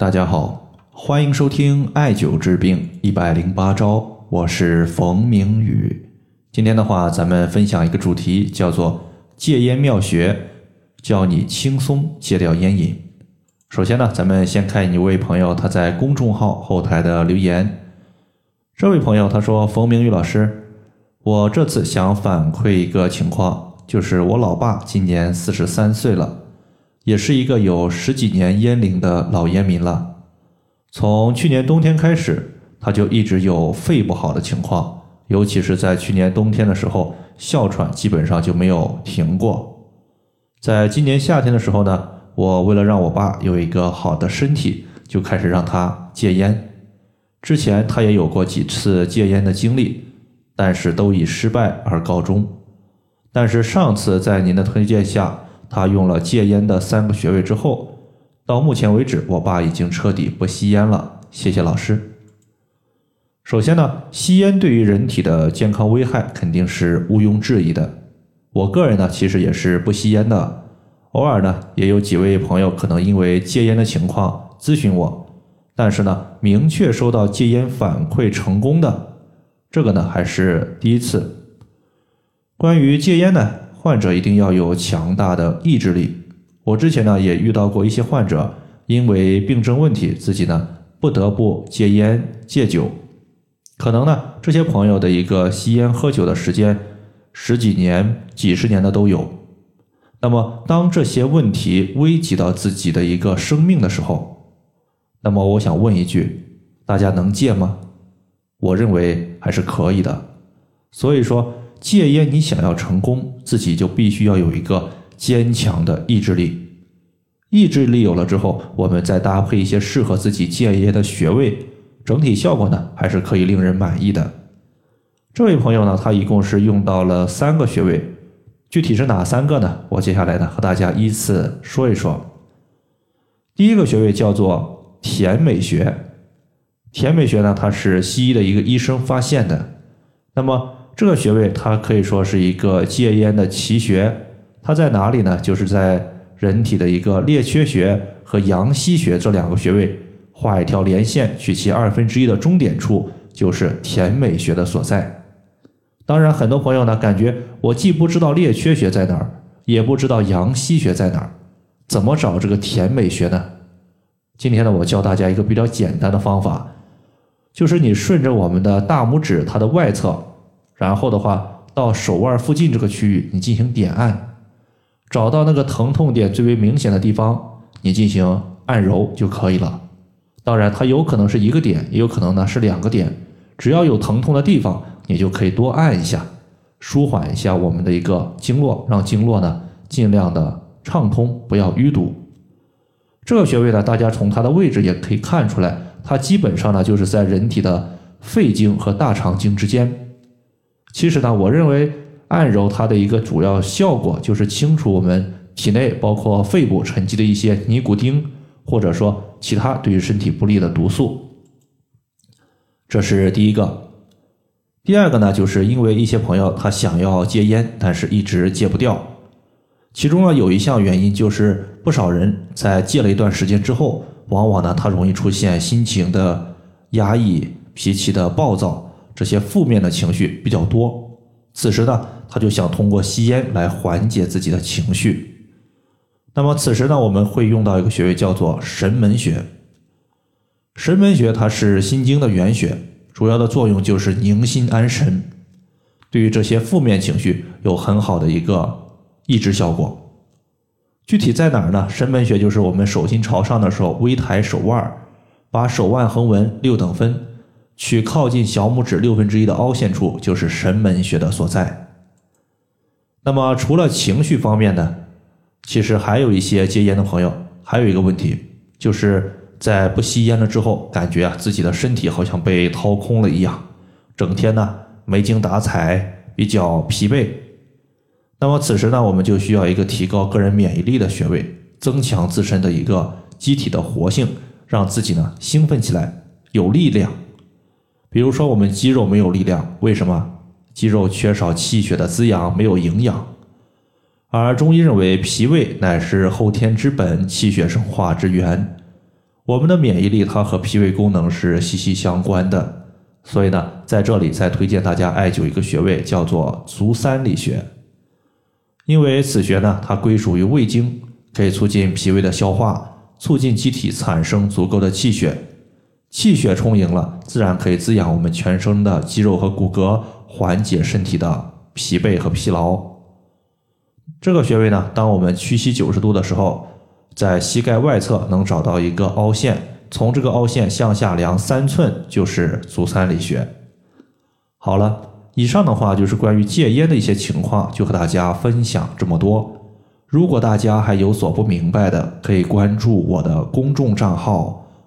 大家好，欢迎收听艾灸治病一百零八招，我是冯明宇。今天的话，咱们分享一个主题，叫做戒烟妙学，教你轻松戒掉烟瘾。首先呢，咱们先看一位朋友他在公众号后台的留言。这位朋友他说：“冯明宇老师，我这次想反馈一个情况，就是我老爸今年四十三岁了。”也是一个有十几年烟龄的老烟民了。从去年冬天开始，他就一直有肺不好的情况，尤其是在去年冬天的时候，哮喘基本上就没有停过。在今年夏天的时候呢，我为了让我爸有一个好的身体，就开始让他戒烟。之前他也有过几次戒烟的经历，但是都以失败而告终。但是上次在您的推荐下，他用了戒烟的三个穴位之后，到目前为止，我爸已经彻底不吸烟了。谢谢老师。首先呢，吸烟对于人体的健康危害肯定是毋庸置疑的。我个人呢，其实也是不吸烟的。偶尔呢，也有几位朋友可能因为戒烟的情况咨询我，但是呢，明确收到戒烟反馈成功的，这个呢还是第一次。关于戒烟呢？患者一定要有强大的意志力。我之前呢也遇到过一些患者，因为病症问题，自己呢不得不戒烟戒酒。可能呢这些朋友的一个吸烟喝酒的时间十几年、几十年的都有。那么当这些问题危及到自己的一个生命的时候，那么我想问一句：大家能戒吗？我认为还是可以的。所以说。戒烟，你想要成功，自己就必须要有一个坚强的意志力。意志力有了之后，我们再搭配一些适合自己戒烟的穴位，整体效果呢还是可以令人满意的。这位朋友呢，他一共是用到了三个穴位，具体是哪三个呢？我接下来呢和大家依次说一说。第一个穴位叫做甜美穴，甜美穴呢，它是西医的一个医生发现的，那么。这个穴位它可以说是一个戒烟的奇穴，它在哪里呢？就是在人体的一个列缺穴和阳溪穴这两个穴位画一条连线，取其二分之一的中点处就是甜美穴的所在。当然，很多朋友呢感觉我既不知道列缺穴在哪儿，也不知道阳溪穴在哪儿，怎么找这个甜美穴呢？今天呢，我教大家一个比较简单的方法，就是你顺着我们的大拇指它的外侧。然后的话，到手腕附近这个区域，你进行点按，找到那个疼痛点最为明显的地方，你进行按揉就可以了。当然，它有可能是一个点，也有可能呢是两个点。只要有疼痛的地方，你就可以多按一下，舒缓一下我们的一个经络，让经络呢尽量的畅通，不要淤堵。这个穴位呢，大家从它的位置也可以看出来，它基本上呢就是在人体的肺经和大肠经之间。其实呢，我认为按揉它的一个主要效果就是清除我们体内包括肺部沉积的一些尼古丁，或者说其他对于身体不利的毒素。这是第一个。第二个呢，就是因为一些朋友他想要戒烟，但是一直戒不掉。其中呢，有一项原因就是不少人在戒了一段时间之后，往往呢他容易出现心情的压抑、脾气的暴躁。这些负面的情绪比较多，此时呢，他就想通过吸烟来缓解自己的情绪。那么此时呢，我们会用到一个穴位，叫做神门穴。神门穴它是心经的原穴，主要的作用就是宁心安神，对于这些负面情绪有很好的一个抑制效果。具体在哪儿呢？神门穴就是我们手心朝上的时候，微抬手腕，把手腕横纹六等分。取靠近小拇指六分之一的凹陷处，就是神门穴的所在。那么，除了情绪方面呢，其实还有一些戒烟的朋友，还有一个问题，就是在不吸烟了之后，感觉啊自己的身体好像被掏空了一样，整天呢没精打采，比较疲惫。那么此时呢，我们就需要一个提高个人免疫力的穴位，增强自身的一个机体的活性，让自己呢兴奋起来，有力量。比如说，我们肌肉没有力量，为什么？肌肉缺少气血的滋养，没有营养。而中医认为，脾胃乃是后天之本，气血生化之源。我们的免疫力它和脾胃功能是息息相关的，所以呢，在这里再推荐大家艾灸一个穴位，叫做足三里穴。因为此穴呢，它归属于胃经，可以促进脾胃的消化，促进机体产生足够的气血。气血充盈了，自然可以滋养我们全身的肌肉和骨骼，缓解身体的疲惫和疲劳。这个穴位呢，当我们屈膝九十度的时候，在膝盖外侧能找到一个凹陷，从这个凹陷向下量三寸，就是足三里穴。好了，以上的话就是关于戒烟的一些情况，就和大家分享这么多。如果大家还有所不明白的，可以关注我的公众账号。